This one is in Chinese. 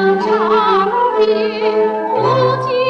长亭，不见。